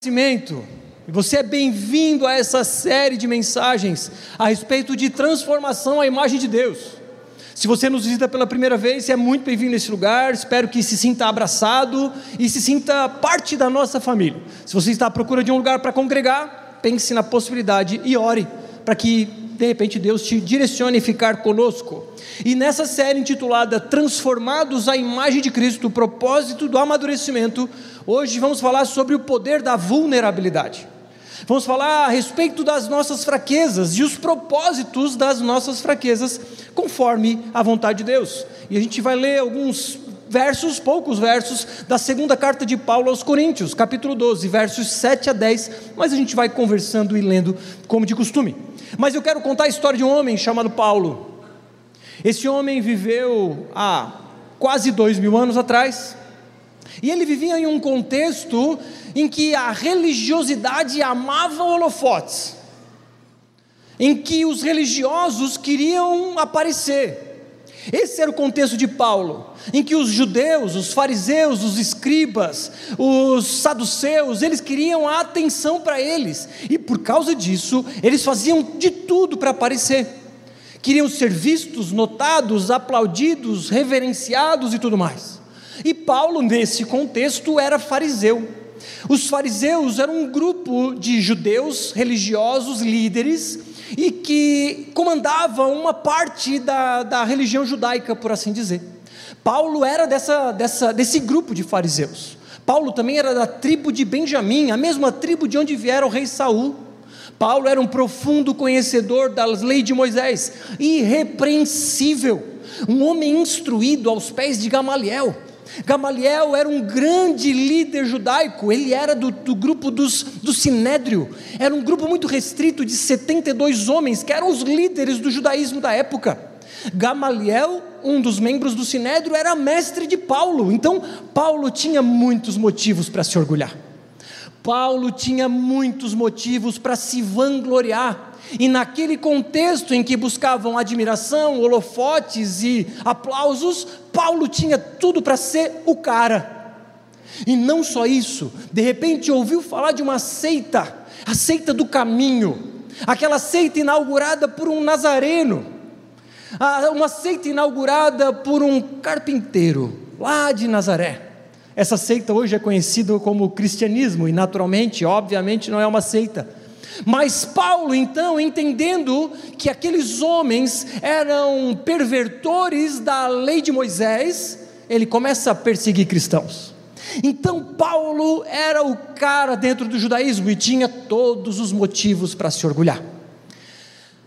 conhecimento. E você é bem-vindo a essa série de mensagens a respeito de transformação à imagem de Deus. Se você nos visita pela primeira vez, é muito bem-vindo nesse lugar. Espero que se sinta abraçado e se sinta parte da nossa família. Se você está à procura de um lugar para congregar, pense na possibilidade e ore para que de repente Deus te direcione a ficar conosco. E nessa série intitulada Transformados à Imagem de Cristo, o propósito do amadurecimento, hoje vamos falar sobre o poder da vulnerabilidade. Vamos falar a respeito das nossas fraquezas e os propósitos das nossas fraquezas, conforme a vontade de Deus. E a gente vai ler alguns versos, poucos versos, da segunda carta de Paulo aos Coríntios, capítulo 12, versos 7 a 10, mas a gente vai conversando e lendo como de costume. Mas eu quero contar a história de um homem chamado Paulo. Esse homem viveu há quase dois mil anos atrás, e ele vivia em um contexto em que a religiosidade amava holofotes, em que os religiosos queriam aparecer. Esse era o contexto de Paulo, em que os judeus, os fariseus, os escribas, os saduceus, eles queriam a atenção para eles, e por causa disso, eles faziam de tudo para aparecer. Queriam ser vistos, notados, aplaudidos, reverenciados e tudo mais. E Paulo, nesse contexto, era fariseu. Os fariseus eram um grupo de judeus religiosos, líderes, e que comandavam uma parte da, da religião judaica, por assim dizer. Paulo era dessa, dessa, desse grupo de fariseus. Paulo também era da tribo de Benjamim, a mesma tribo de onde viera o rei Saul. Paulo era um profundo conhecedor das leis de Moisés, irrepreensível, um homem instruído aos pés de Gamaliel. Gamaliel era um grande líder judaico, ele era do, do grupo dos, do Sinédrio, era um grupo muito restrito de 72 homens, que eram os líderes do judaísmo da época. Gamaliel, um dos membros do Sinédrio, era mestre de Paulo, então Paulo tinha muitos motivos para se orgulhar. Paulo tinha muitos motivos para se vangloriar. E naquele contexto em que buscavam admiração, holofotes e aplausos, Paulo tinha tudo para ser o cara. E não só isso, de repente ouviu falar de uma seita, a seita do caminho, aquela seita inaugurada por um nazareno, uma seita inaugurada por um carpinteiro lá de Nazaré. Essa seita hoje é conhecida como cristianismo e, naturalmente, obviamente, não é uma seita mas Paulo, então, entendendo que aqueles homens eram pervertores da lei de Moisés, ele começa a perseguir cristãos. Então, Paulo era o cara dentro do judaísmo e tinha todos os motivos para se orgulhar.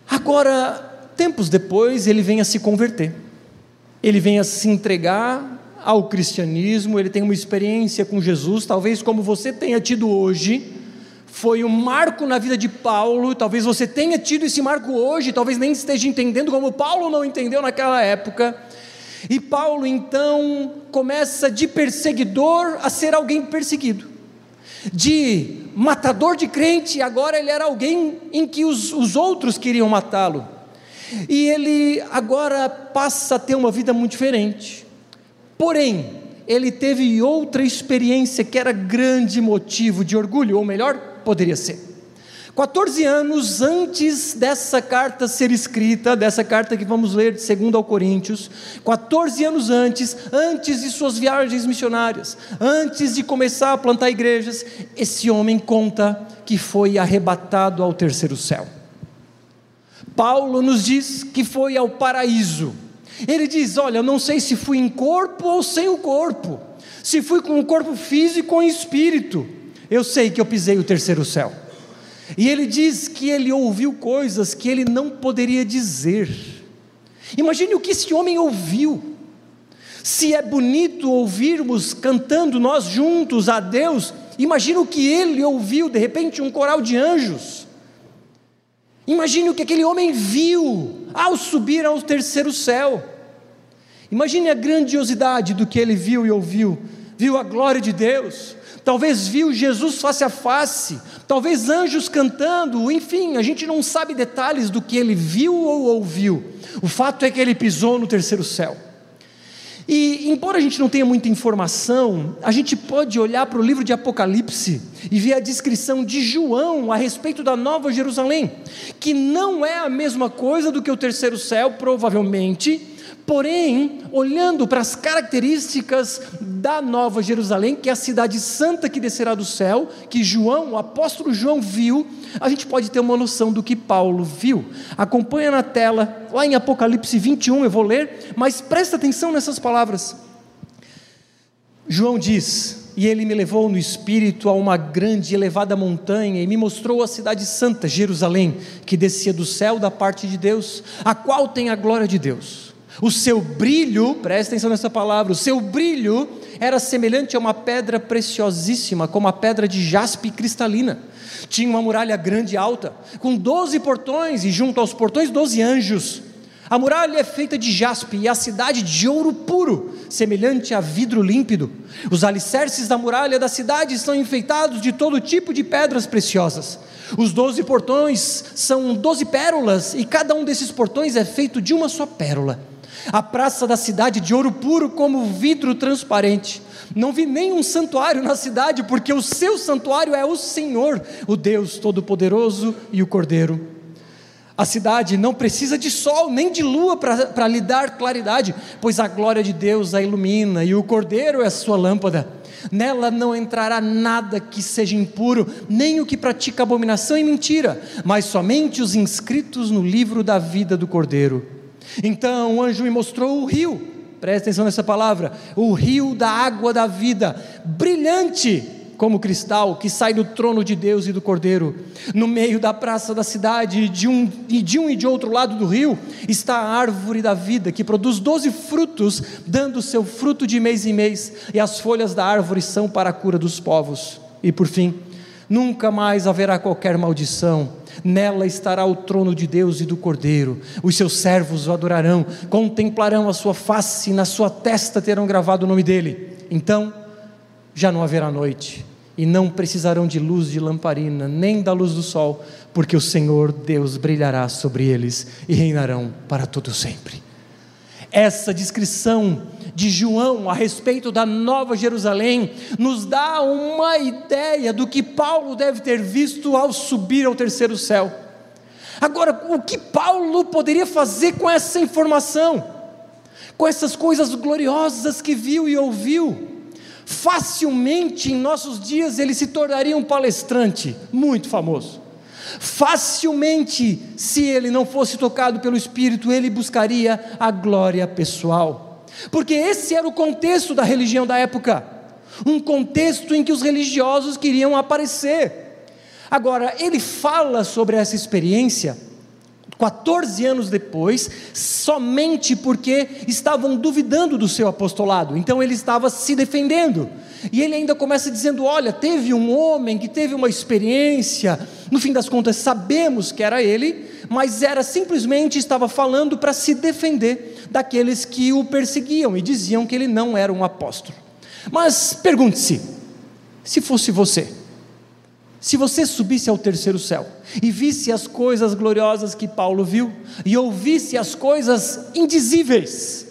Agora, tempos depois, ele vem a se converter, ele vem a se entregar ao cristianismo, ele tem uma experiência com Jesus, talvez como você tenha tido hoje foi um marco na vida de Paulo. Talvez você tenha tido esse marco hoje, talvez nem esteja entendendo como Paulo não entendeu naquela época. E Paulo então começa de perseguidor a ser alguém perseguido, de matador de crente, agora ele era alguém em que os, os outros queriam matá-lo. E ele agora passa a ter uma vida muito diferente. Porém, ele teve outra experiência que era grande motivo de orgulho, ou melhor, poderia ser. 14 anos antes dessa carta ser escrita, dessa carta que vamos ler de 2 ao Coríntios, 14 anos antes, antes de suas viagens missionárias, antes de começar a plantar igrejas, esse homem conta que foi arrebatado ao terceiro céu. Paulo nos diz que foi ao paraíso. Ele diz: Olha, não sei se fui em corpo ou sem o corpo, se fui com o corpo físico ou em espírito eu sei que eu pisei o terceiro céu. E ele diz que ele ouviu coisas que ele não poderia dizer. Imagine o que esse homem ouviu. Se é bonito ouvirmos cantando nós juntos a Deus, imagine o que ele ouviu, de repente, um coral de anjos. Imagine o que aquele homem viu ao subir ao terceiro céu. Imagine a grandiosidade do que ele viu e ouviu. Viu a glória de Deus, talvez viu Jesus face a face, talvez anjos cantando, enfim, a gente não sabe detalhes do que ele viu ou ouviu. O fato é que ele pisou no terceiro céu. E, embora a gente não tenha muita informação, a gente pode olhar para o livro de Apocalipse e ver a descrição de João a respeito da Nova Jerusalém, que não é a mesma coisa do que o terceiro céu, provavelmente, Porém, olhando para as características da Nova Jerusalém, que é a cidade santa que descerá do céu, que João, o apóstolo João viu, a gente pode ter uma noção do que Paulo viu. Acompanha na tela, lá em Apocalipse 21, eu vou ler, mas presta atenção nessas palavras. João diz: E ele me levou no espírito a uma grande e elevada montanha e me mostrou a cidade santa, Jerusalém, que descia do céu da parte de Deus, a qual tem a glória de Deus. O seu brilho, presta atenção nessa palavra, o seu brilho era semelhante a uma pedra preciosíssima, como a pedra de jaspe cristalina. Tinha uma muralha grande e alta, com doze portões, e junto aos portões, doze anjos. A muralha é feita de jaspe e a cidade de ouro puro, semelhante a vidro límpido. Os alicerces da muralha da cidade estão enfeitados de todo tipo de pedras preciosas. Os doze portões são doze pérolas, e cada um desses portões é feito de uma só pérola a praça da cidade de ouro puro como vidro transparente. Não vi nenhum santuário na cidade, porque o seu santuário é o Senhor, o Deus Todo-Poderoso e o Cordeiro. A cidade não precisa de sol nem de lua para lhe dar claridade, pois a glória de Deus a ilumina e o Cordeiro é a sua lâmpada. Nela não entrará nada que seja impuro, nem o que pratica abominação e mentira, mas somente os inscritos no livro da vida do Cordeiro. Então o anjo me mostrou o rio, presta atenção nessa palavra, o rio da água da vida, brilhante como cristal, que sai do trono de Deus e do Cordeiro. No meio da praça da cidade, de um, e de um e de outro lado do rio, está a árvore da vida, que produz doze frutos, dando seu fruto de mês em mês, e as folhas da árvore são para a cura dos povos. E por fim, nunca mais haverá qualquer maldição Nela estará o trono de Deus e do Cordeiro. Os seus servos o adorarão, contemplarão a sua face, e na sua testa terão gravado o nome dele. Então já não haverá noite, e não precisarão de luz de lamparina, nem da luz do sol, porque o Senhor Deus brilhará sobre eles e reinarão para todo sempre. Essa descrição de João a respeito da Nova Jerusalém nos dá uma ideia do que Paulo deve ter visto ao subir ao terceiro céu. Agora, o que Paulo poderia fazer com essa informação? Com essas coisas gloriosas que viu e ouviu? Facilmente em nossos dias ele se tornaria um palestrante muito famoso. Facilmente, se ele não fosse tocado pelo Espírito, ele buscaria a glória pessoal porque esse era o contexto da religião da época um contexto em que os religiosos queriam aparecer. Agora, ele fala sobre essa experiência 14 anos depois, somente porque estavam duvidando do seu apostolado, então ele estava se defendendo. E ele ainda começa dizendo: Olha, teve um homem que teve uma experiência, no fim das contas sabemos que era ele, mas era simplesmente estava falando para se defender daqueles que o perseguiam e diziam que ele não era um apóstolo. Mas pergunte-se: se fosse você, se você subisse ao terceiro céu e visse as coisas gloriosas que Paulo viu e ouvisse as coisas indizíveis,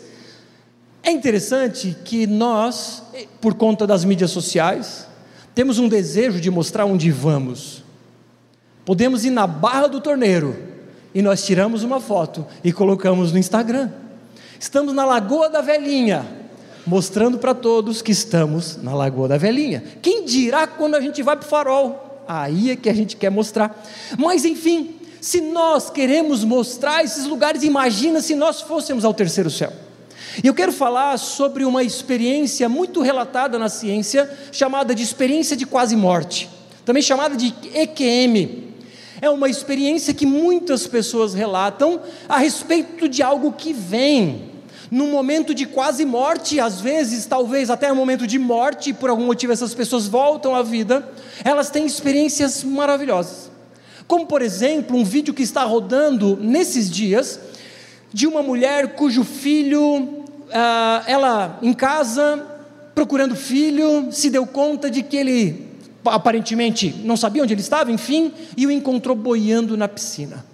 é interessante que nós, por conta das mídias sociais, temos um desejo de mostrar onde vamos. Podemos ir na barra do torneiro e nós tiramos uma foto e colocamos no Instagram. Estamos na Lagoa da Velhinha, mostrando para todos que estamos na Lagoa da Velhinha. Quem dirá quando a gente vai para o farol? Aí é que a gente quer mostrar. Mas enfim, se nós queremos mostrar esses lugares, imagina se nós fôssemos ao terceiro céu. E eu quero falar sobre uma experiência muito relatada na ciência, chamada de experiência de quase morte, também chamada de EQM, é uma experiência que muitas pessoas relatam a respeito de algo que vem. Num momento de quase morte, às vezes, talvez até um momento de morte, por algum motivo essas pessoas voltam à vida, elas têm experiências maravilhosas. Como, por exemplo, um vídeo que está rodando nesses dias, de uma mulher cujo filho, ah, ela em casa, procurando filho, se deu conta de que ele aparentemente não sabia onde ele estava, enfim, e o encontrou boiando na piscina.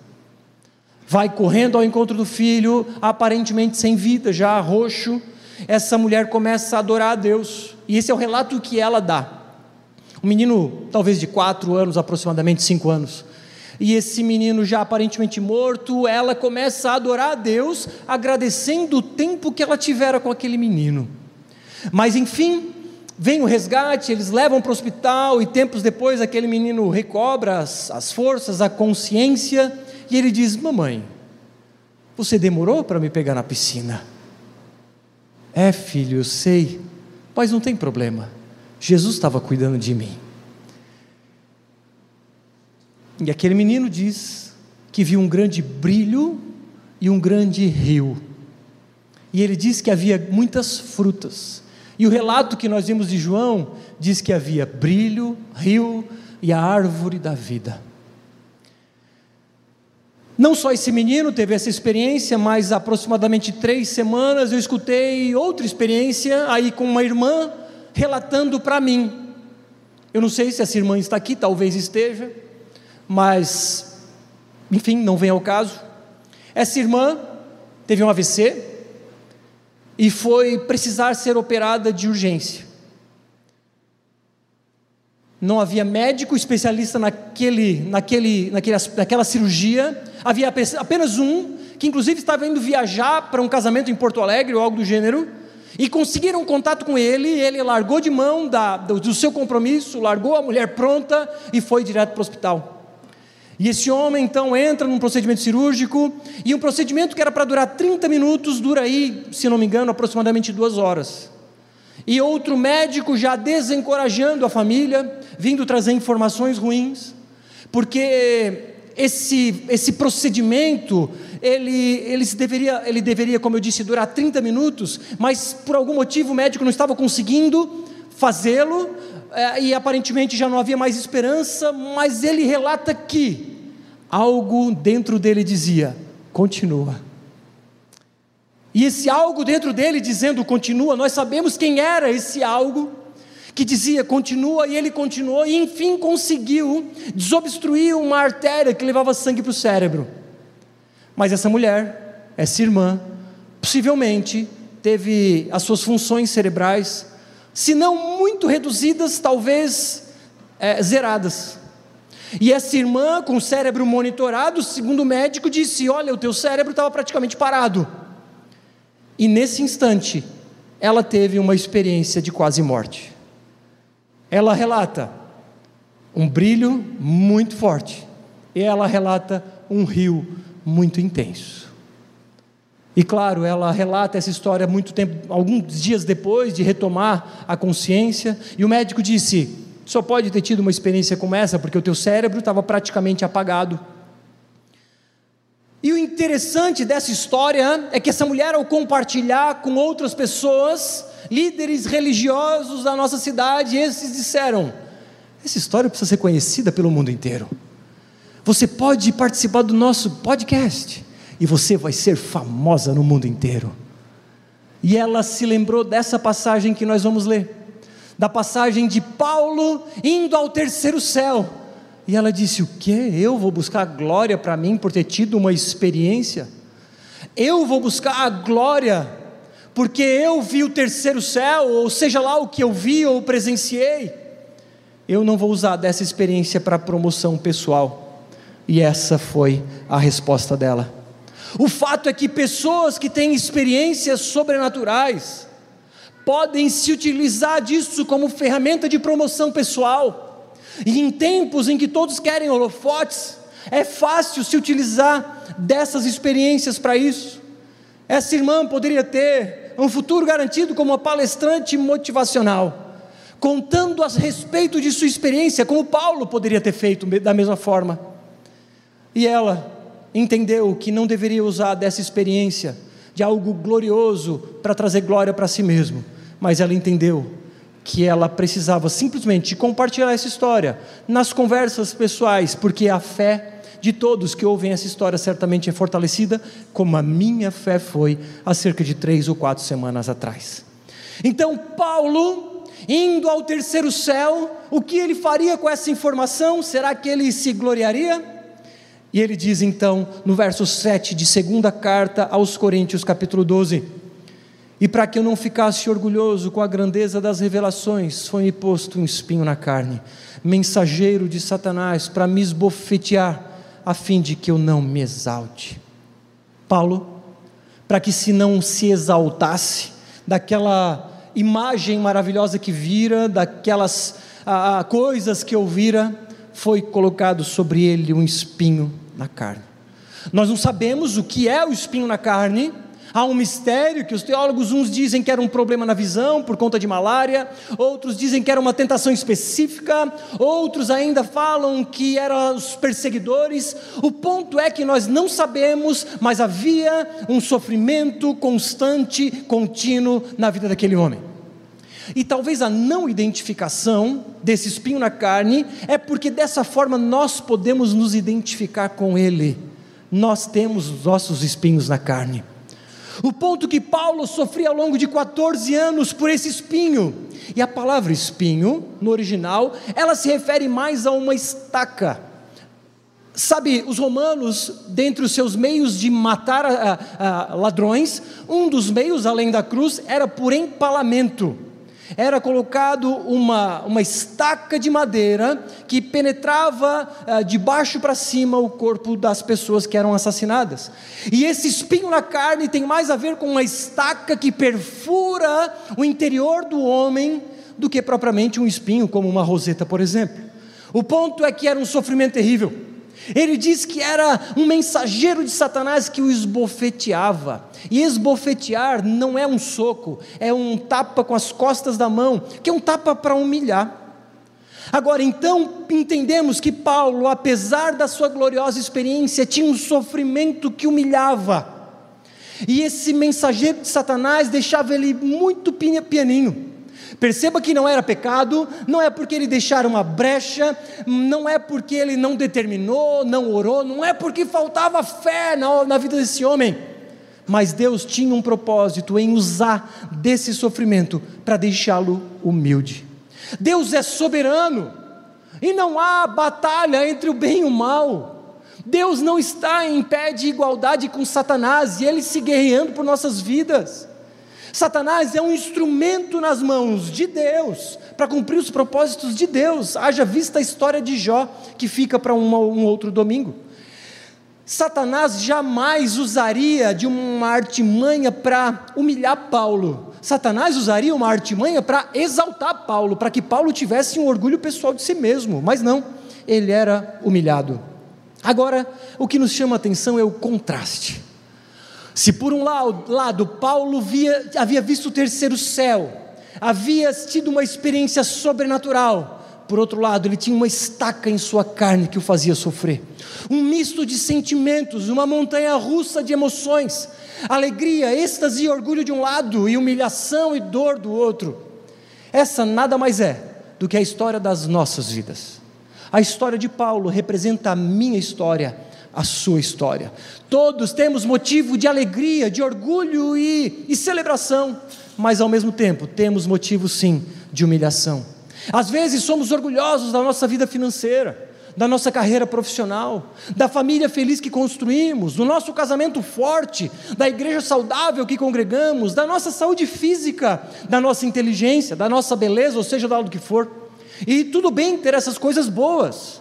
Vai correndo ao encontro do filho, aparentemente sem vida, já roxo, essa mulher começa a adorar a Deus, e esse é o relato que ela dá. Um menino, talvez de quatro anos, aproximadamente cinco anos, e esse menino já aparentemente morto, ela começa a adorar a Deus, agradecendo o tempo que ela tivera com aquele menino. Mas enfim, vem o resgate, eles levam para o hospital, e tempos depois aquele menino recobra as, as forças, a consciência, e ele diz: Mamãe, você demorou para me pegar na piscina? É, filho, eu sei, mas não tem problema. Jesus estava cuidando de mim. E aquele menino diz que viu um grande brilho e um grande rio. E ele diz que havia muitas frutas. E o relato que nós vimos de João diz que havia brilho, rio e a árvore da vida. Não só esse menino teve essa experiência, mas aproximadamente três semanas eu escutei outra experiência aí com uma irmã relatando para mim. Eu não sei se essa irmã está aqui, talvez esteja, mas, enfim, não vem ao caso. Essa irmã teve um AVC e foi precisar ser operada de urgência. Não havia médico especialista naquele, naquele, naquele, naquela cirurgia, havia apenas um, que inclusive estava indo viajar para um casamento em Porto Alegre ou algo do gênero, e conseguiram contato com ele, ele largou de mão da, do, do seu compromisso, largou a mulher pronta e foi direto para o hospital. E esse homem então entra num procedimento cirúrgico, e um procedimento que era para durar 30 minutos, dura aí, se não me engano, aproximadamente duas horas. E outro médico já desencorajando a família, vindo trazer informações ruins, porque esse, esse procedimento, ele, ele, deveria, ele deveria, como eu disse, durar 30 minutos, mas por algum motivo o médico não estava conseguindo fazê-lo, e aparentemente já não havia mais esperança, mas ele relata que algo dentro dele dizia: continua. E esse algo dentro dele dizendo continua, nós sabemos quem era esse algo que dizia continua, e ele continuou, e enfim conseguiu desobstruir uma artéria que levava sangue para o cérebro. Mas essa mulher, essa irmã, possivelmente teve as suas funções cerebrais se não muito reduzidas, talvez é, zeradas. E essa irmã, com o cérebro monitorado, segundo o médico, disse: Olha, o teu cérebro estava praticamente parado. E nesse instante, ela teve uma experiência de quase morte. Ela relata um brilho muito forte, e ela relata um rio muito intenso. E claro, ela relata essa história muito tempo, alguns dias depois de retomar a consciência, e o médico disse: só pode ter tido uma experiência como essa, porque o teu cérebro estava praticamente apagado. E o interessante dessa história é que essa mulher, ao compartilhar com outras pessoas, líderes religiosos da nossa cidade, esses disseram: essa história precisa ser conhecida pelo mundo inteiro. Você pode participar do nosso podcast e você vai ser famosa no mundo inteiro. E ela se lembrou dessa passagem que nós vamos ler, da passagem de Paulo indo ao terceiro céu. E ela disse: O que? Eu vou buscar glória para mim por ter tido uma experiência? Eu vou buscar a glória porque eu vi o terceiro céu, ou seja lá o que eu vi ou presenciei. Eu não vou usar dessa experiência para promoção pessoal. E essa foi a resposta dela. O fato é que pessoas que têm experiências sobrenaturais podem se utilizar disso como ferramenta de promoção pessoal. E em tempos em que todos querem holofotes, é fácil se utilizar dessas experiências para isso. Essa irmã poderia ter um futuro garantido como uma palestrante motivacional, contando a respeito de sua experiência, como Paulo poderia ter feito da mesma forma. E ela entendeu que não deveria usar dessa experiência de algo glorioso para trazer glória para si mesmo, mas ela entendeu que ela precisava simplesmente compartilhar essa história nas conversas pessoais, porque a fé de todos que ouvem essa história certamente é fortalecida, como a minha fé foi há cerca de três ou quatro semanas atrás. Então, Paulo, indo ao terceiro céu, o que ele faria com essa informação? Será que ele se gloriaria? E ele diz então, no verso 7 de segunda carta aos Coríntios, capítulo 12: E para que eu não ficasse orgulhoso com a grandeza das revelações, foi-me posto um espinho na carne, mensageiro de Satanás, para me esbofetear, a fim de que eu não me exalte. Paulo, para que se não se exaltasse daquela imagem maravilhosa que vira, daquelas ah, coisas que ouvira, foi colocado sobre ele um espinho na carne. Nós não sabemos o que é o espinho na carne, Há um mistério que os teólogos, uns dizem que era um problema na visão por conta de malária, outros dizem que era uma tentação específica, outros ainda falam que eram os perseguidores. O ponto é que nós não sabemos, mas havia um sofrimento constante, contínuo na vida daquele homem. E talvez a não identificação desse espinho na carne é porque dessa forma nós podemos nos identificar com ele. Nós temos os nossos espinhos na carne. O ponto que Paulo sofria ao longo de 14 anos por esse espinho. E a palavra espinho, no original, ela se refere mais a uma estaca. Sabe, os romanos, dentre os seus meios de matar a, a, a ladrões, um dos meios, além da cruz, era por empalamento era colocado uma, uma estaca de madeira que penetrava uh, de baixo para cima o corpo das pessoas que eram assassinadas. E esse espinho na carne tem mais a ver com uma estaca que perfura o interior do homem do que propriamente um espinho, como uma roseta, por exemplo. O ponto é que era um sofrimento terrível. Ele diz que era um mensageiro de Satanás que o esbofeteava. E esbofetear não é um soco, é um tapa com as costas da mão, que é um tapa para humilhar. Agora, então, entendemos que Paulo, apesar da sua gloriosa experiência, tinha um sofrimento que humilhava. E esse mensageiro de Satanás deixava ele muito pianinho. Perceba que não era pecado, não é porque ele deixara uma brecha, não é porque ele não determinou, não orou, não é porque faltava fé na, na vida desse homem, mas Deus tinha um propósito em usar desse sofrimento para deixá-lo humilde. Deus é soberano e não há batalha entre o bem e o mal. Deus não está em pé de igualdade com Satanás e ele se guerreando por nossas vidas. Satanás é um instrumento nas mãos de Deus para cumprir os propósitos de Deus. Haja vista a história de Jó, que fica para um, um outro domingo. Satanás jamais usaria de uma artimanha para humilhar Paulo. Satanás usaria uma artimanha para exaltar Paulo, para que Paulo tivesse um orgulho pessoal de si mesmo, mas não, ele era humilhado. Agora, o que nos chama a atenção é o contraste. Se por um lado Paulo via, havia visto o terceiro céu, havia tido uma experiência sobrenatural, por outro lado, ele tinha uma estaca em sua carne que o fazia sofrer. Um misto de sentimentos, uma montanha russa de emoções, alegria, êxtase e orgulho de um lado, e humilhação e dor do outro. Essa nada mais é do que a história das nossas vidas. A história de Paulo representa a minha história a sua história. Todos temos motivo de alegria, de orgulho e, e celebração, mas ao mesmo tempo temos motivo sim de humilhação. Às vezes somos orgulhosos da nossa vida financeira, da nossa carreira profissional, da família feliz que construímos, do nosso casamento forte, da igreja saudável que congregamos, da nossa saúde física, da nossa inteligência, da nossa beleza, ou seja, da do que for. E tudo bem ter essas coisas boas,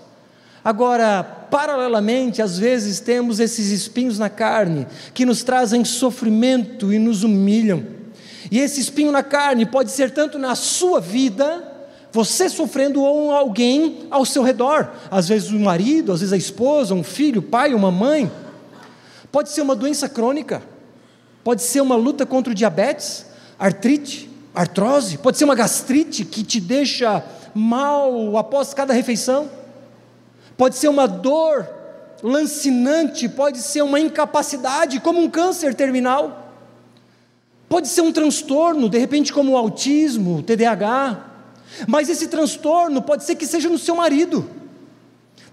Agora, paralelamente, às vezes temos esses espinhos na carne que nos trazem sofrimento e nos humilham. E esse espinho na carne pode ser tanto na sua vida, você sofrendo ou alguém ao seu redor, às vezes o marido, às vezes a esposa, um filho, pai, uma mãe. Pode ser uma doença crônica, pode ser uma luta contra o diabetes, artrite, artrose, pode ser uma gastrite que te deixa mal após cada refeição pode ser uma dor lancinante, pode ser uma incapacidade, como um câncer terminal, pode ser um transtorno, de repente, como o autismo, o TDAH, mas esse transtorno pode ser que seja no seu marido,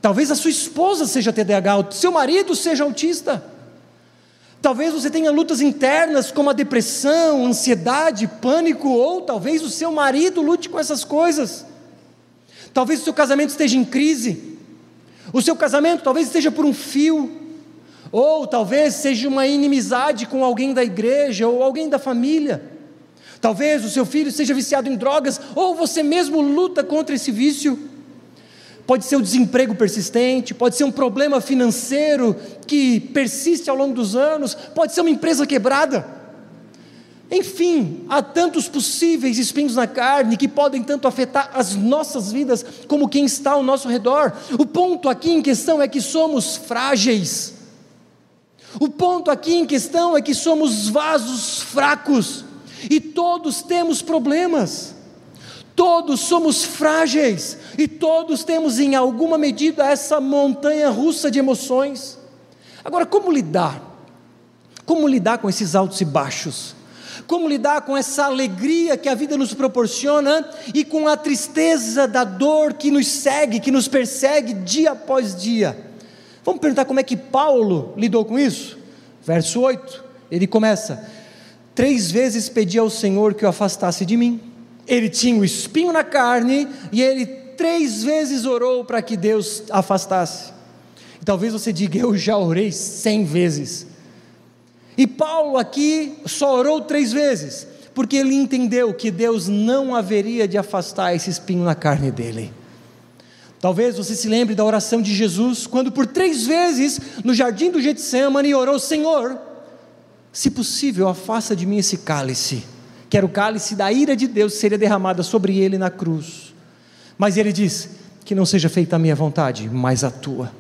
talvez a sua esposa seja TDAH, o seu marido seja autista. Talvez você tenha lutas internas como a depressão, ansiedade, pânico, ou talvez o seu marido lute com essas coisas. Talvez o seu casamento esteja em crise. O seu casamento talvez esteja por um fio, ou talvez seja uma inimizade com alguém da igreja ou alguém da família. Talvez o seu filho seja viciado em drogas, ou você mesmo luta contra esse vício. Pode ser o desemprego persistente, pode ser um problema financeiro que persiste ao longo dos anos, pode ser uma empresa quebrada. Enfim, há tantos possíveis espinhos na carne que podem tanto afetar as nossas vidas como quem está ao nosso redor. O ponto aqui em questão é que somos frágeis. O ponto aqui em questão é que somos vasos fracos e todos temos problemas. Todos somos frágeis e todos temos em alguma medida essa montanha russa de emoções. Agora, como lidar? Como lidar com esses altos e baixos? Como lidar com essa alegria que a vida nos proporciona e com a tristeza da dor que nos segue, que nos persegue dia após dia. Vamos perguntar como é que Paulo lidou com isso? Verso 8, ele começa: Três vezes pedi ao Senhor que o afastasse de mim. Ele tinha o espinho na carne e ele três vezes orou para que Deus afastasse. E talvez você diga: Eu já orei cem vezes. E Paulo aqui só orou três vezes, porque ele entendeu que Deus não haveria de afastar esse espinho na carne dele. Talvez você se lembre da oração de Jesus, quando por três vezes no jardim do Getsemane orou: Senhor, se possível, afasta de mim esse cálice, que era o cálice da ira de Deus seria derramada sobre ele na cruz. Mas ele diz: Que não seja feita a minha vontade, mas a tua.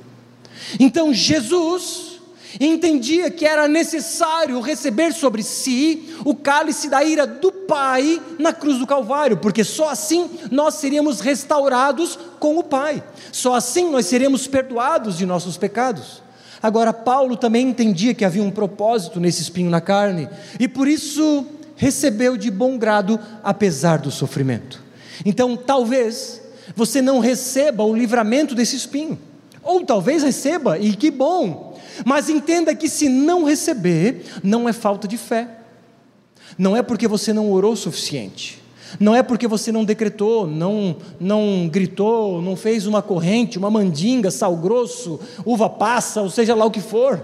Então Jesus entendia que era necessário receber sobre si o cálice da ira do Pai na cruz do Calvário, porque só assim nós seríamos restaurados com o Pai, só assim nós seríamos perdoados de nossos pecados. Agora, Paulo também entendia que havia um propósito nesse espinho na carne, e por isso recebeu de bom grado, apesar do sofrimento. Então, talvez você não receba o livramento desse espinho, ou talvez receba, e que bom, mas entenda que se não receber, não é falta de fé. Não é porque você não orou o suficiente. Não é porque você não decretou, não, não gritou, não fez uma corrente, uma mandinga, sal grosso, uva passa, ou seja lá o que for.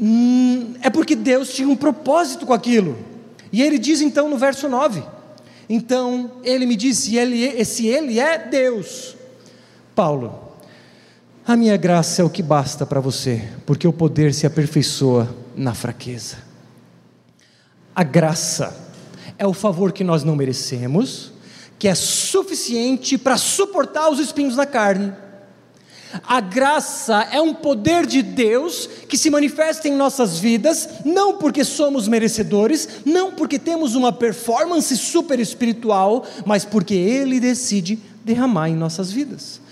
Hum, é porque Deus tinha um propósito com aquilo. E ele diz então no verso 9: Então ele me disse, ele, se ele é Deus, Paulo, a minha graça é o que basta para você, porque o poder se aperfeiçoa na fraqueza. A graça é o favor que nós não merecemos, que é suficiente para suportar os espinhos na carne. A graça é um poder de Deus que se manifesta em nossas vidas, não porque somos merecedores, não porque temos uma performance super espiritual, mas porque Ele decide derramar em nossas vidas.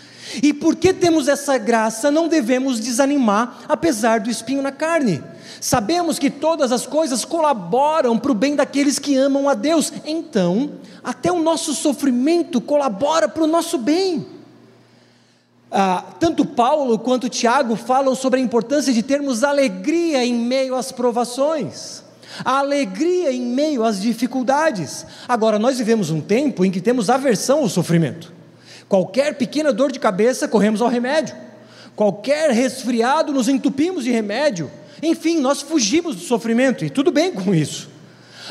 E porque temos essa graça, não devemos desanimar, apesar do espinho na carne. Sabemos que todas as coisas colaboram para o bem daqueles que amam a Deus, então, até o nosso sofrimento colabora para o nosso bem. Ah, tanto Paulo quanto Tiago falam sobre a importância de termos alegria em meio às provações, a alegria em meio às dificuldades. Agora, nós vivemos um tempo em que temos aversão ao sofrimento. Qualquer pequena dor de cabeça, corremos ao remédio. Qualquer resfriado, nos entupimos de remédio. Enfim, nós fugimos do sofrimento e tudo bem com isso.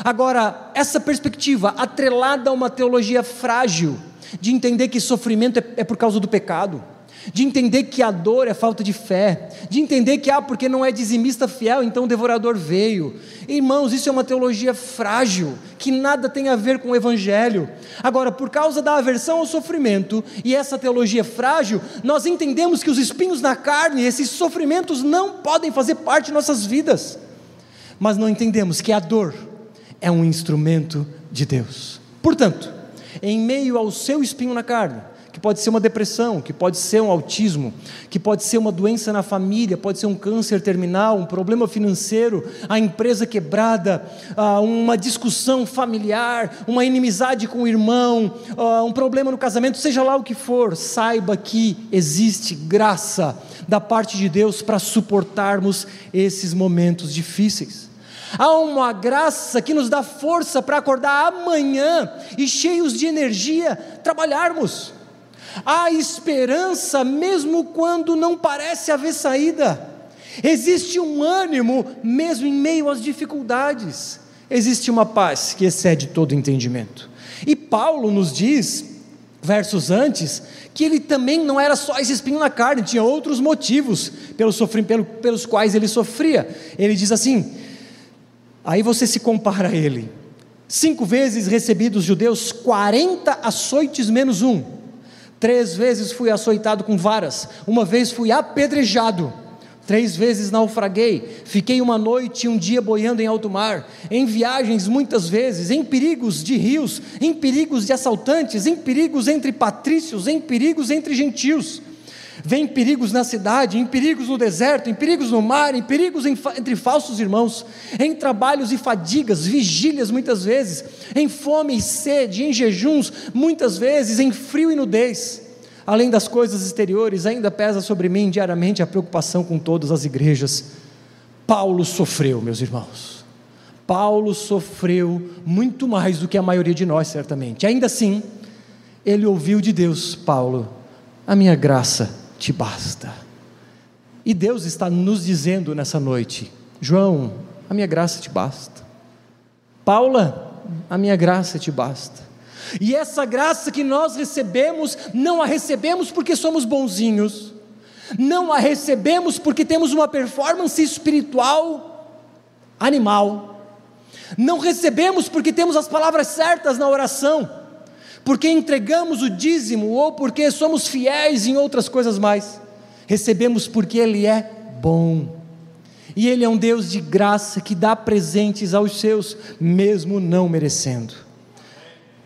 Agora, essa perspectiva atrelada a uma teologia frágil, de entender que sofrimento é, é por causa do pecado, de entender que a dor é falta de fé, de entender que, ah, porque não é dizimista fiel, então o devorador veio. Irmãos, isso é uma teologia frágil, que nada tem a ver com o Evangelho. Agora, por causa da aversão ao sofrimento e essa teologia frágil, nós entendemos que os espinhos na carne, esses sofrimentos não podem fazer parte de nossas vidas, mas não entendemos que a dor é um instrumento de Deus. Portanto, em meio ao seu espinho na carne, pode ser uma depressão, que pode ser um autismo, que pode ser uma doença na família, pode ser um câncer terminal, um problema financeiro, a empresa quebrada, ah, uma discussão familiar, uma inimizade com o irmão, ah, um problema no casamento, seja lá o que for, saiba que existe graça da parte de Deus para suportarmos esses momentos difíceis. Há uma graça que nos dá força para acordar amanhã e cheios de energia trabalharmos. Há esperança mesmo quando não parece haver saída. Existe um ânimo mesmo em meio às dificuldades. existe uma paz que excede todo entendimento. E Paulo nos diz, versos antes, que ele também não era só esse espinho na carne, tinha outros motivos pelos, pelo, pelos quais ele sofria. Ele diz assim: aí você se compara a ele. Cinco vezes recebi dos judeus 40 açoites menos um. Três vezes fui açoitado com varas. Uma vez fui apedrejado. Três vezes naufraguei, fiquei uma noite e um dia boiando em alto mar, em viagens muitas vezes, em perigos de rios, em perigos de assaltantes, em perigos entre patrícios, em perigos entre gentios. Vem perigos na cidade, em perigos no deserto, em perigos no mar, em perigos entre falsos irmãos, em trabalhos e fadigas, vigílias muitas vezes, em fome e sede, em jejuns muitas vezes, em frio e nudez Além das coisas exteriores, ainda pesa sobre mim diariamente a preocupação com todas as igrejas. Paulo sofreu, meus irmãos. Paulo sofreu muito mais do que a maioria de nós, certamente. Ainda assim, ele ouviu de Deus, Paulo, a minha graça te basta. E Deus está nos dizendo nessa noite, João, a minha graça te basta. Paula, a minha graça te basta. E essa graça que nós recebemos, não a recebemos porque somos bonzinhos, não a recebemos porque temos uma performance espiritual animal, não recebemos porque temos as palavras certas na oração, porque entregamos o dízimo ou porque somos fiéis em outras coisas mais, recebemos porque Ele é bom. E Ele é um Deus de graça que dá presentes aos seus, mesmo não merecendo.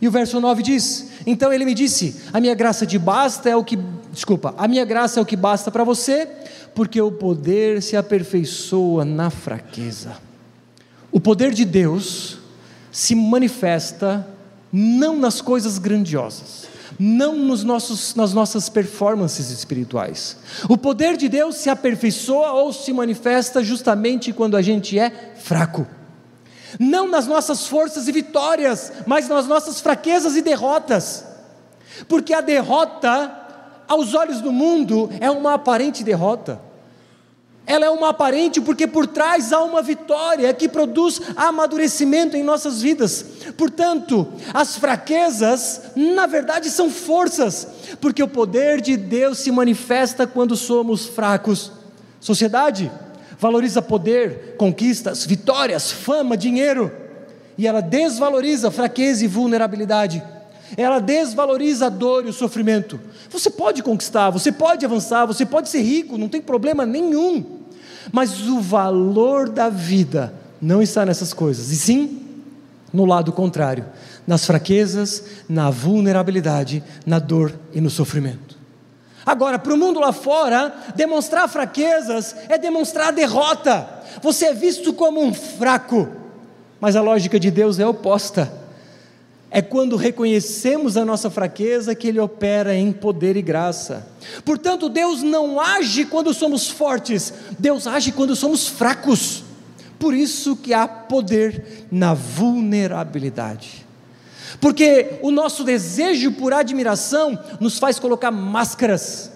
E o verso 9 diz: Então ele me disse: A minha graça de basta é o que, desculpa, a minha graça é o que basta para você, porque o poder se aperfeiçoa na fraqueza. O poder de Deus se manifesta não nas coisas grandiosas, não nos nossos, nas nossas performances espirituais. O poder de Deus se aperfeiçoa ou se manifesta justamente quando a gente é fraco não nas nossas forças e vitórias, mas nas nossas fraquezas e derrotas, porque a derrota, aos olhos do mundo, é uma aparente derrota. Ela é uma aparente porque por trás há uma vitória que produz amadurecimento em nossas vidas. Portanto, as fraquezas, na verdade, são forças, porque o poder de Deus se manifesta quando somos fracos. Sociedade, valoriza poder, conquistas, vitórias, fama, dinheiro, e ela desvaloriza fraqueza e vulnerabilidade. Ela desvaloriza a dor e o sofrimento. Você pode conquistar, você pode avançar, você pode ser rico, não tem problema nenhum. Mas o valor da vida não está nessas coisas, e sim no lado contrário, nas fraquezas, na vulnerabilidade, na dor e no sofrimento. Agora, para o mundo lá fora, demonstrar fraquezas é demonstrar derrota. Você é visto como um fraco. Mas a lógica de Deus é oposta. É quando reconhecemos a nossa fraqueza que Ele opera em poder e graça. Portanto, Deus não age quando somos fortes, Deus age quando somos fracos. Por isso que há poder na vulnerabilidade. Porque o nosso desejo por admiração nos faz colocar máscaras.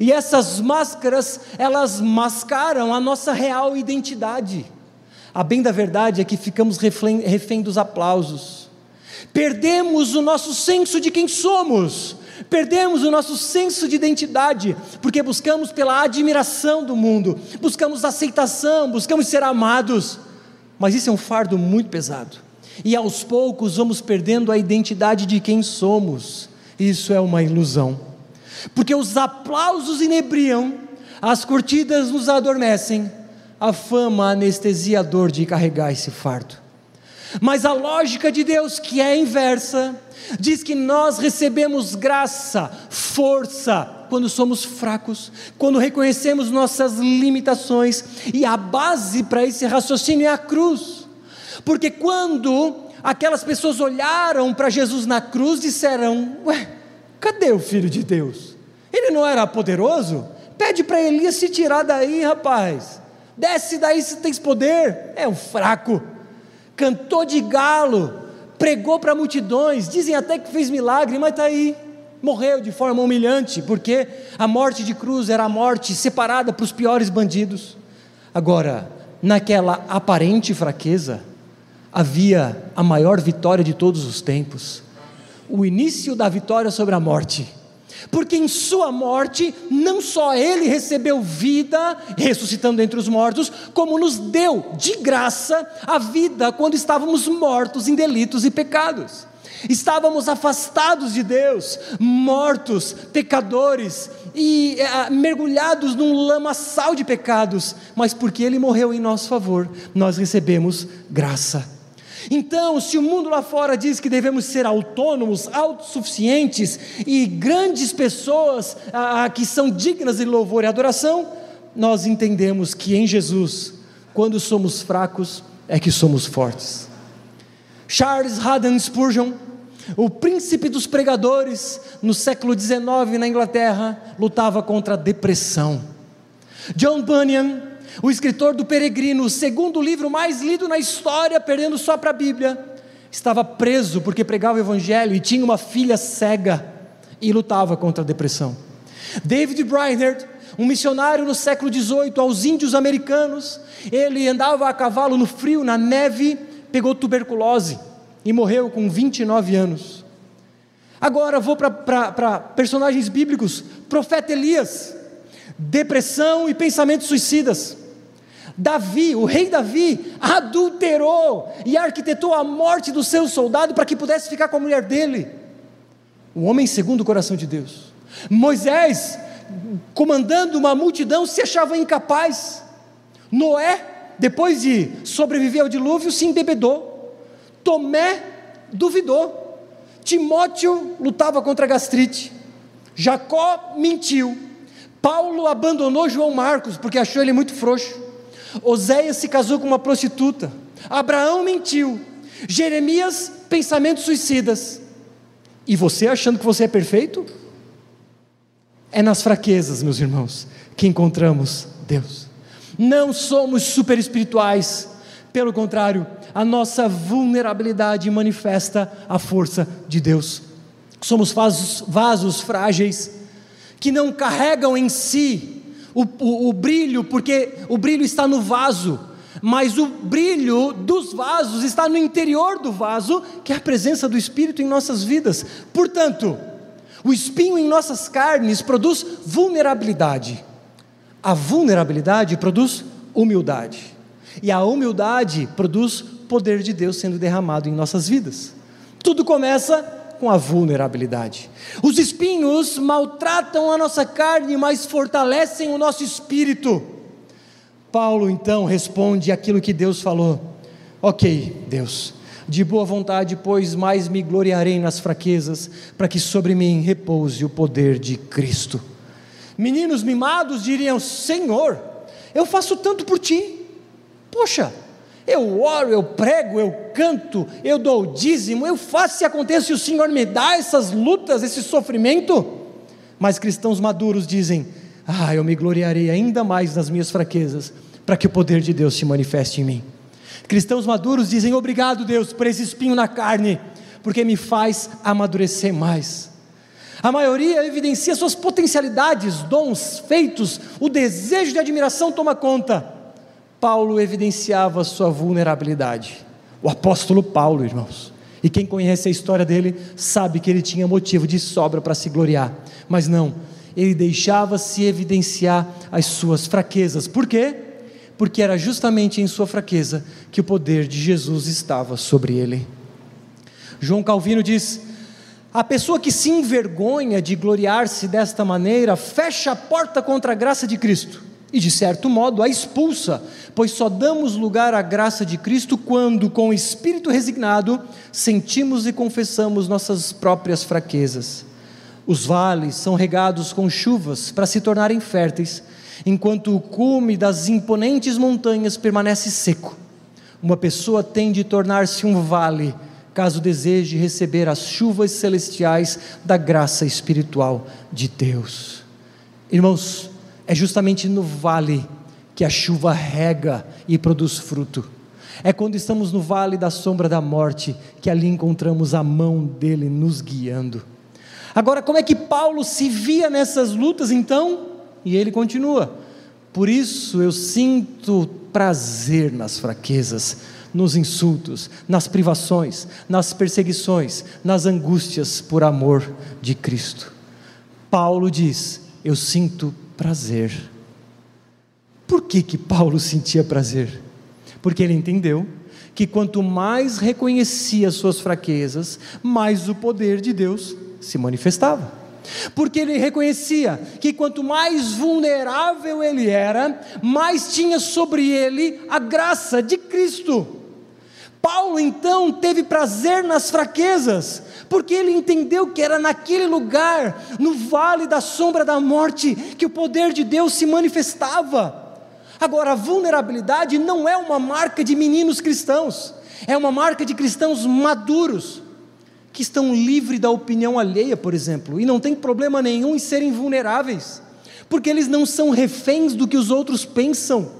E essas máscaras, elas mascaram a nossa real identidade. A bem da verdade é que ficamos refém dos aplausos. Perdemos o nosso senso de quem somos. Perdemos o nosso senso de identidade, porque buscamos pela admiração do mundo, buscamos aceitação, buscamos ser amados. Mas isso é um fardo muito pesado e aos poucos vamos perdendo a identidade de quem somos. Isso é uma ilusão, porque os aplausos inebriam, as curtidas nos adormecem, a fama anestesia a dor de carregar esse fardo. Mas a lógica de Deus, que é inversa, diz que nós recebemos graça, força, quando somos fracos, quando reconhecemos nossas limitações, e a base para esse raciocínio é a cruz. Porque quando aquelas pessoas olharam para Jesus na cruz, disseram: Ué, cadê o Filho de Deus? Ele não era poderoso? Pede para Elias se tirar daí, rapaz. Desce daí se tens poder. É um fraco. Cantou de galo, pregou para multidões, dizem até que fez milagre, mas está aí. Morreu de forma humilhante, porque a morte de cruz era a morte separada para os piores bandidos. Agora, naquela aparente fraqueza, havia a maior vitória de todos os tempos o início da vitória sobre a morte. Porque em sua morte, não só ele recebeu vida, ressuscitando entre os mortos, como nos deu de graça a vida quando estávamos mortos em delitos e pecados. Estávamos afastados de Deus, mortos, pecadores e é, mergulhados num lamaçal de pecados, mas porque Ele morreu em nosso favor, nós recebemos graça. Então, se o mundo lá fora diz que devemos ser autônomos, autossuficientes e grandes pessoas ah, que são dignas de louvor e adoração, nós entendemos que em Jesus, quando somos fracos, é que somos fortes. Charles Haddon Spurgeon, o príncipe dos pregadores no século XIX na Inglaterra, lutava contra a depressão. John Bunyan, o escritor do Peregrino, o segundo livro mais lido na história, perdendo só para a Bíblia, estava preso porque pregava o Evangelho e tinha uma filha cega e lutava contra a depressão. David Brainerd, um missionário no século XVIII aos índios americanos, ele andava a cavalo no frio, na neve, pegou tuberculose e morreu com 29 anos. Agora vou para personagens bíblicos: profeta Elias, depressão e pensamentos suicidas. Davi, o rei Davi, adulterou e arquitetou a morte do seu soldado para que pudesse ficar com a mulher dele. O homem segundo o coração de Deus. Moisés, comandando uma multidão, se achava incapaz. Noé, depois de sobreviver ao dilúvio, se embebedou. Tomé duvidou. Timóteo lutava contra a gastrite. Jacó mentiu. Paulo abandonou João Marcos porque achou ele muito frouxo. Oséias se casou com uma prostituta. Abraão mentiu. Jeremias, pensamentos suicidas. E você achando que você é perfeito? É nas fraquezas, meus irmãos, que encontramos Deus. Não somos super espirituais, pelo contrário, a nossa vulnerabilidade manifesta a força de Deus. Somos vasos, vasos frágeis que não carregam em si o, o, o brilho, porque o brilho está no vaso, mas o brilho dos vasos está no interior do vaso, que é a presença do Espírito em nossas vidas. Portanto, o espinho em nossas carnes produz vulnerabilidade, a vulnerabilidade produz humildade, e a humildade produz poder de Deus sendo derramado em nossas vidas. Tudo começa com a vulnerabilidade. Os espinhos maltratam a nossa carne, mas fortalecem o nosso espírito. Paulo então responde aquilo que Deus falou: Ok, Deus, de boa vontade, pois mais me gloriarei nas fraquezas, para que sobre mim repouse o poder de Cristo. Meninos mimados diriam: Senhor, eu faço tanto por ti. Poxa, eu oro, eu prego, eu canto, eu dou o dízimo, eu faço e aconteça, e o Senhor me dá essas lutas, esse sofrimento. Mas cristãos maduros dizem: Ah, eu me gloriarei ainda mais nas minhas fraquezas, para que o poder de Deus se manifeste em mim. Cristãos maduros dizem: Obrigado, Deus, por esse espinho na carne, porque me faz amadurecer mais. A maioria evidencia suas potencialidades, dons, feitos, o desejo de admiração toma conta Paulo evidenciava sua vulnerabilidade. O apóstolo Paulo, irmãos. E quem conhece a história dele sabe que ele tinha motivo de sobra para se gloriar. Mas não, ele deixava-se evidenciar as suas fraquezas. Por quê? Porque era justamente em sua fraqueza que o poder de Jesus estava sobre ele. João Calvino diz: a pessoa que se envergonha de gloriar-se desta maneira fecha a porta contra a graça de Cristo e, de certo modo, a expulsa, pois só damos lugar à graça de Cristo quando, com o espírito resignado, sentimos e confessamos nossas próprias fraquezas. Os vales são regados com chuvas para se tornarem férteis, enquanto o cume das imponentes montanhas permanece seco. Uma pessoa tem de tornar-se um vale, caso deseje receber as chuvas celestiais da graça espiritual de Deus. Irmãos, é justamente no vale que a chuva rega e produz fruto. É quando estamos no vale da sombra da morte que ali encontramos a mão dele nos guiando. Agora, como é que Paulo se via nessas lutas então? E ele continua: Por isso eu sinto prazer nas fraquezas, nos insultos, nas privações, nas perseguições, nas angústias por amor de Cristo. Paulo diz: Eu sinto prazer. Por que, que Paulo sentia prazer? Porque ele entendeu que quanto mais reconhecia suas fraquezas, mais o poder de Deus se manifestava. Porque ele reconhecia que quanto mais vulnerável ele era, mais tinha sobre ele a graça de Cristo. Paulo então teve prazer nas fraquezas, porque ele entendeu que era naquele lugar, no vale da sombra da morte, que o poder de Deus se manifestava. Agora, a vulnerabilidade não é uma marca de meninos cristãos, é uma marca de cristãos maduros, que estão livres da opinião alheia, por exemplo, e não tem problema nenhum em serem vulneráveis, porque eles não são reféns do que os outros pensam.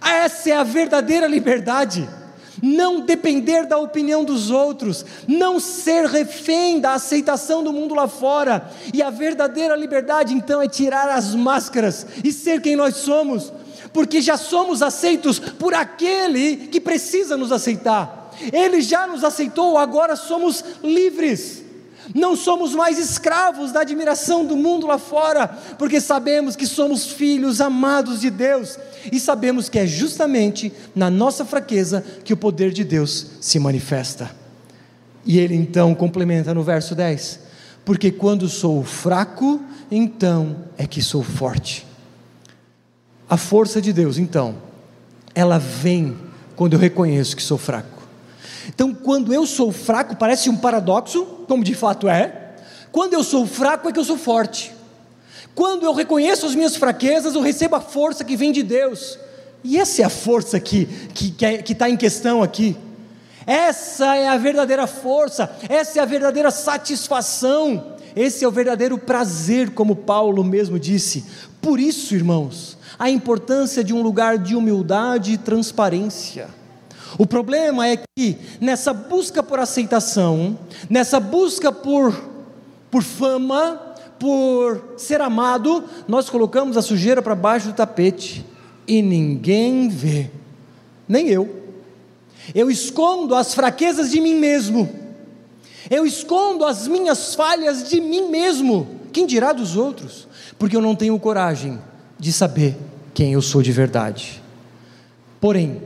Essa é a verdadeira liberdade. Não depender da opinião dos outros, não ser refém da aceitação do mundo lá fora, e a verdadeira liberdade então é tirar as máscaras e ser quem nós somos, porque já somos aceitos por aquele que precisa nos aceitar. Ele já nos aceitou, agora somos livres. Não somos mais escravos da admiração do mundo lá fora, porque sabemos que somos filhos amados de Deus e sabemos que é justamente na nossa fraqueza que o poder de Deus se manifesta. E ele então complementa no verso 10: Porque quando sou fraco, então é que sou forte. A força de Deus, então, ela vem quando eu reconheço que sou fraco. Então, quando eu sou fraco, parece um paradoxo, como de fato é. Quando eu sou fraco, é que eu sou forte. Quando eu reconheço as minhas fraquezas, eu recebo a força que vem de Deus. E essa é a força que está que, que, que tá em questão aqui. Essa é a verdadeira força, essa é a verdadeira satisfação, esse é o verdadeiro prazer, como Paulo mesmo disse. Por isso, irmãos, a importância de um lugar de humildade e transparência. O problema é que nessa busca por aceitação, nessa busca por, por fama, por ser amado, nós colocamos a sujeira para baixo do tapete e ninguém vê, nem eu. Eu escondo as fraquezas de mim mesmo, eu escondo as minhas falhas de mim mesmo, quem dirá dos outros? Porque eu não tenho coragem de saber quem eu sou de verdade. Porém,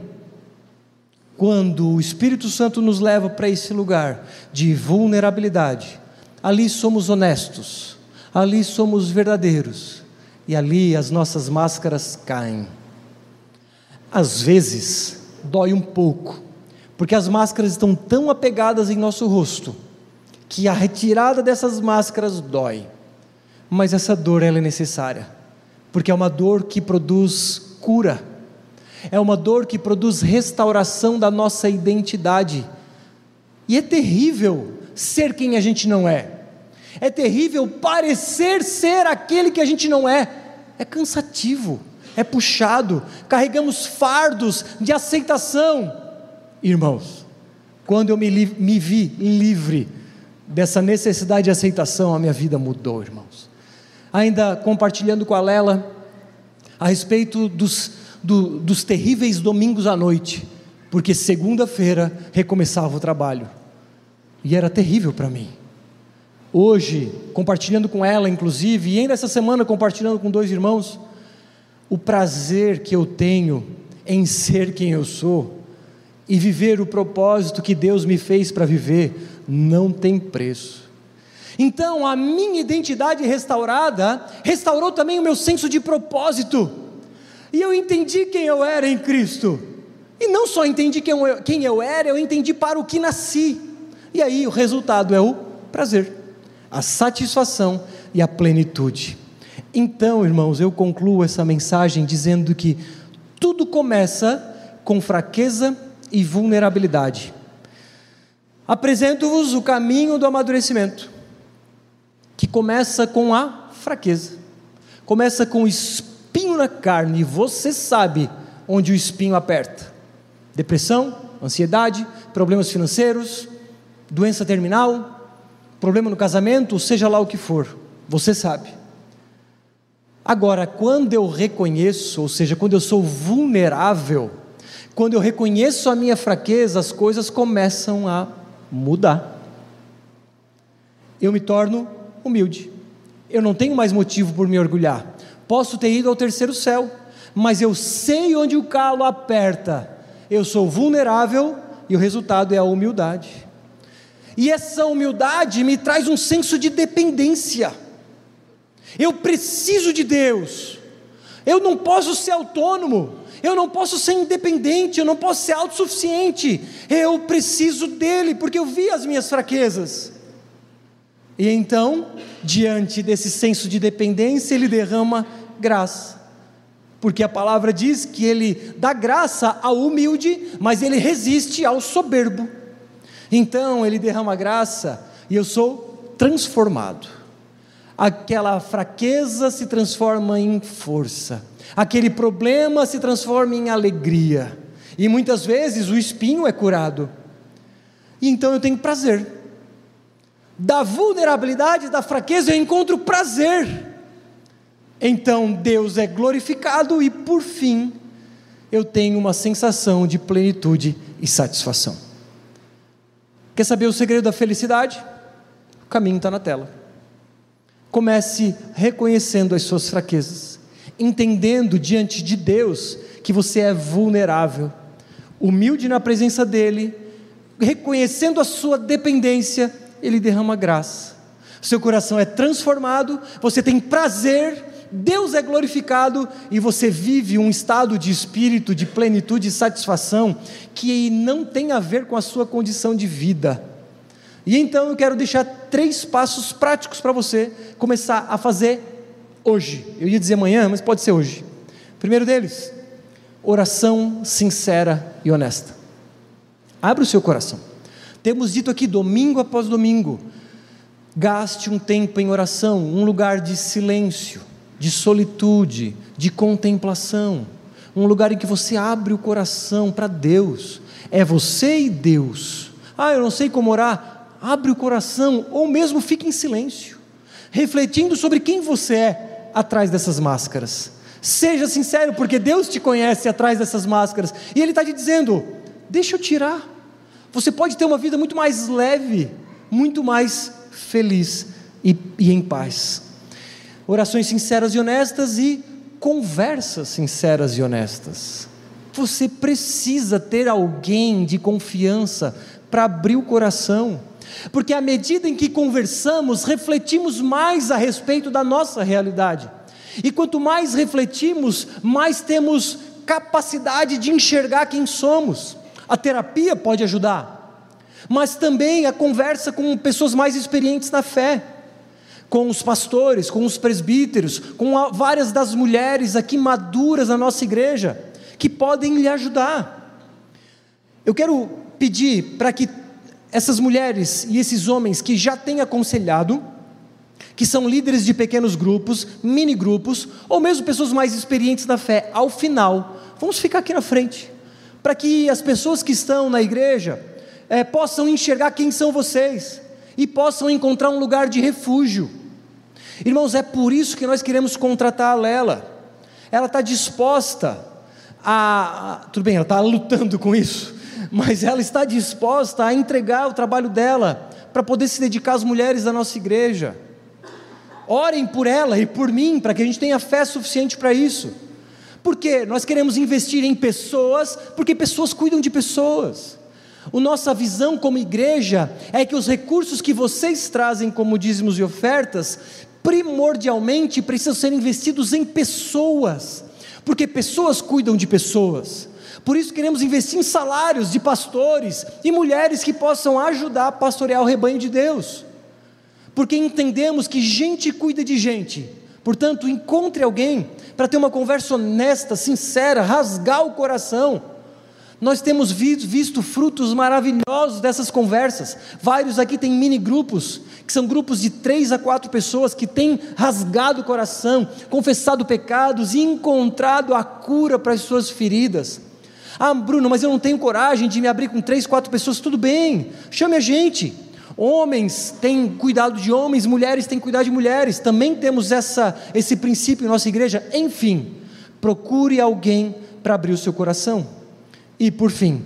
quando o Espírito Santo nos leva para esse lugar de vulnerabilidade, ali somos honestos, ali somos verdadeiros e ali as nossas máscaras caem. Às vezes, dói um pouco, porque as máscaras estão tão apegadas em nosso rosto que a retirada dessas máscaras dói. Mas essa dor ela é necessária porque é uma dor que produz cura, é uma dor que produz restauração da nossa identidade. E é terrível ser quem a gente não é, é terrível parecer ser aquele que a gente não é, é cansativo, é puxado, carregamos fardos de aceitação. Irmãos, quando eu me, me vi livre dessa necessidade de aceitação, a minha vida mudou, irmãos ainda compartilhando com a Lela a respeito dos, do, dos terríveis domingos à noite, porque segunda-feira recomeçava o trabalho, e era terrível para mim. Hoje, compartilhando com ela, inclusive, e ainda essa semana compartilhando com dois irmãos, o prazer que eu tenho em ser quem eu sou e viver o propósito que Deus me fez para viver não tem preço. Então, a minha identidade restaurada restaurou também o meu senso de propósito. E eu entendi quem eu era em Cristo. E não só entendi quem eu, quem eu era, eu entendi para o que nasci. E aí o resultado é o prazer, a satisfação e a plenitude. Então, irmãos, eu concluo essa mensagem dizendo que tudo começa com fraqueza e vulnerabilidade. Apresento-vos o caminho do amadurecimento que começa com a fraqueza, começa com o espinho na carne, e você sabe onde o espinho aperta: depressão, ansiedade, problemas financeiros, doença terminal, problema no casamento, seja lá o que for, você sabe. Agora, quando eu reconheço, ou seja, quando eu sou vulnerável, Quando eu reconheço a minha fraqueza, as coisas começam a mudar. Eu me torno humilde. Eu não tenho mais motivo por me orgulhar. Posso ter ido ao terceiro céu, mas eu sei onde o calo aperta. Eu sou vulnerável e o resultado é a humildade. E essa humildade me traz um senso de dependência. Eu preciso de Deus. Eu não posso ser autônomo. Eu não posso ser independente. Eu não posso ser autossuficiente. Eu preciso dele, porque eu vi as minhas fraquezas. E então, diante desse senso de dependência, ele derrama graça. Porque a palavra diz que ele dá graça ao humilde, mas ele resiste ao soberbo. Então ele derrama graça e eu sou transformado. Aquela fraqueza se transforma em força, aquele problema se transforma em alegria, e muitas vezes o espinho é curado. E então eu tenho prazer. Da vulnerabilidade, da fraqueza, eu encontro prazer. Então Deus é glorificado e por fim eu tenho uma sensação de plenitude e satisfação. Quer saber o segredo da felicidade? O caminho está na tela. Comece reconhecendo as suas fraquezas, entendendo diante de Deus que você é vulnerável, humilde na presença dEle, reconhecendo a sua dependência, Ele derrama graça. Seu coração é transformado, você tem prazer Deus é glorificado e você vive um estado de espírito, de plenitude e satisfação que não tem a ver com a sua condição de vida. E então eu quero deixar três passos práticos para você começar a fazer hoje. Eu ia dizer amanhã, mas pode ser hoje. Primeiro deles, oração sincera e honesta. Abra o seu coração. Temos dito aqui domingo após domingo, gaste um tempo em oração, um lugar de silêncio de solitude, de contemplação, um lugar em que você abre o coração para Deus, é você e Deus. Ah, eu não sei como orar, abre o coração, ou mesmo fique em silêncio, refletindo sobre quem você é atrás dessas máscaras. Seja sincero, porque Deus te conhece atrás dessas máscaras, e Ele está te dizendo: deixa eu tirar. Você pode ter uma vida muito mais leve, muito mais feliz e, e em paz orações sinceras e honestas e conversas sinceras e honestas. Você precisa ter alguém de confiança para abrir o coração, porque à medida em que conversamos, refletimos mais a respeito da nossa realidade. E quanto mais refletimos, mais temos capacidade de enxergar quem somos. A terapia pode ajudar, mas também a conversa com pessoas mais experientes na fé com os pastores, com os presbíteros, com várias das mulheres aqui maduras na nossa igreja, que podem lhe ajudar. Eu quero pedir para que essas mulheres e esses homens que já têm aconselhado, que são líderes de pequenos grupos, mini grupos, ou mesmo pessoas mais experientes na fé, ao final, vamos ficar aqui na frente, para que as pessoas que estão na igreja é, possam enxergar quem são vocês e possam encontrar um lugar de refúgio. Irmãos, é por isso que nós queremos contratar a Lela. Ela está disposta a. Tudo bem, ela está lutando com isso, mas ela está disposta a entregar o trabalho dela para poder se dedicar às mulheres da nossa igreja. Orem por ela e por mim, para que a gente tenha fé suficiente para isso. Porque nós queremos investir em pessoas, porque pessoas cuidam de pessoas. A nossa visão como igreja é que os recursos que vocês trazem como dízimos e ofertas, primordialmente precisam ser investidos em pessoas, porque pessoas cuidam de pessoas. Por isso queremos investir em salários de pastores e mulheres que possam ajudar a pastorear o rebanho de Deus. Porque entendemos que gente cuida de gente. Portanto, encontre alguém para ter uma conversa honesta, sincera, rasgar o coração nós temos visto frutos maravilhosos dessas conversas. Vários aqui têm mini grupos, que são grupos de três a quatro pessoas que têm rasgado o coração, confessado pecados e encontrado a cura para as suas feridas. Ah, Bruno, mas eu não tenho coragem de me abrir com três, quatro pessoas. Tudo bem, chame a gente. Homens têm cuidado de homens, mulheres têm cuidado de mulheres. Também temos essa, esse princípio em nossa igreja. Enfim, procure alguém para abrir o seu coração. E por fim,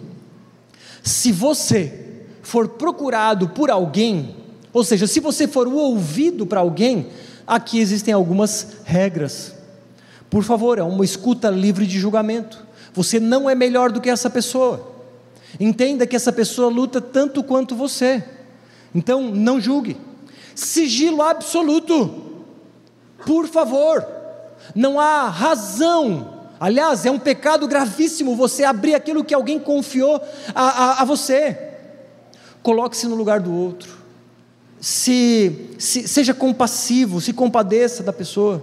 se você for procurado por alguém, ou seja, se você for o ouvido para alguém, aqui existem algumas regras. Por favor, é uma escuta livre de julgamento. Você não é melhor do que essa pessoa. Entenda que essa pessoa luta tanto quanto você. Então, não julgue. Sigilo absoluto. Por favor, não há razão. Aliás, é um pecado gravíssimo você abrir aquilo que alguém confiou a, a, a você. Coloque-se no lugar do outro. Se, se, seja compassivo, se compadeça da pessoa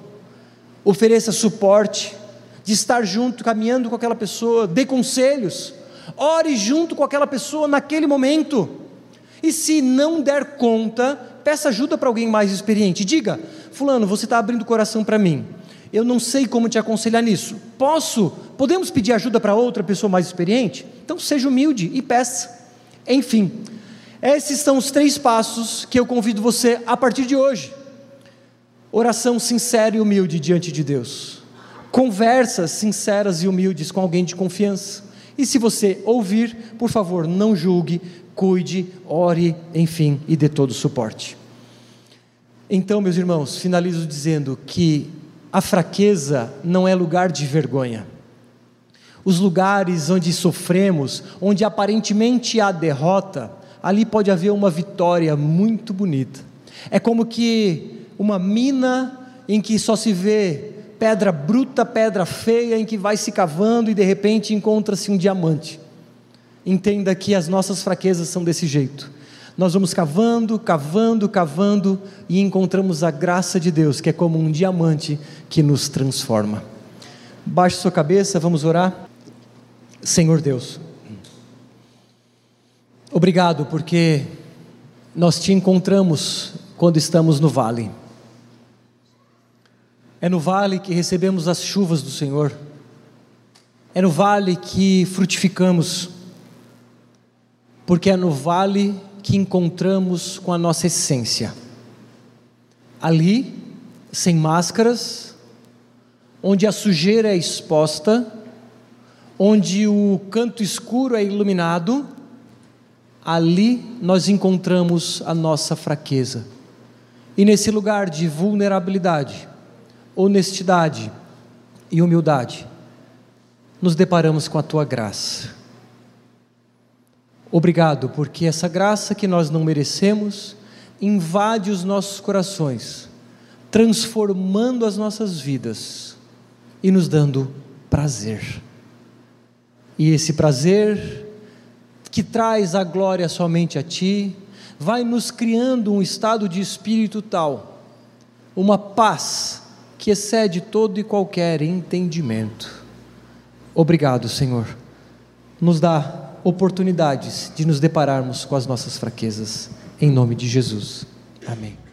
ofereça suporte, de estar junto, caminhando com aquela pessoa, dê conselhos, ore junto com aquela pessoa naquele momento. E se não der conta, peça ajuda para alguém mais experiente. Diga, Fulano, você está abrindo o coração para mim. Eu não sei como te aconselhar nisso. Posso? Podemos pedir ajuda para outra pessoa mais experiente? Então seja humilde e peça. Enfim, esses são os três passos que eu convido você a partir de hoje Oração sincera e humilde diante de Deus. Conversas sinceras e humildes com alguém de confiança. E se você ouvir, por favor, não julgue, cuide, ore, enfim, e dê todo o suporte. Então, meus irmãos, finalizo dizendo que a fraqueza não é lugar de vergonha. Os lugares onde sofremos, onde aparentemente há derrota, ali pode haver uma vitória muito bonita. É como que uma mina em que só se vê pedra bruta, pedra feia, em que vai se cavando e de repente encontra-se um diamante. Entenda que as nossas fraquezas são desse jeito. Nós vamos cavando, cavando, cavando e encontramos a graça de Deus, que é como um diamante que nos transforma. Baixe sua cabeça, vamos orar. Senhor Deus, obrigado porque nós te encontramos quando estamos no vale. É no vale que recebemos as chuvas do Senhor. É no vale que frutificamos. Porque é no vale que encontramos com a nossa essência. Ali, sem máscaras, onde a sujeira é exposta, onde o canto escuro é iluminado, ali nós encontramos a nossa fraqueza. E nesse lugar de vulnerabilidade, honestidade e humildade, nos deparamos com a tua graça. Obrigado, porque essa graça que nós não merecemos invade os nossos corações, transformando as nossas vidas e nos dando prazer. E esse prazer que traz a glória somente a Ti, vai nos criando um estado de espírito tal, uma paz que excede todo e qualquer entendimento. Obrigado, Senhor. Nos dá oportunidades de nos depararmos com as nossas fraquezas. Em nome de Jesus. Amém.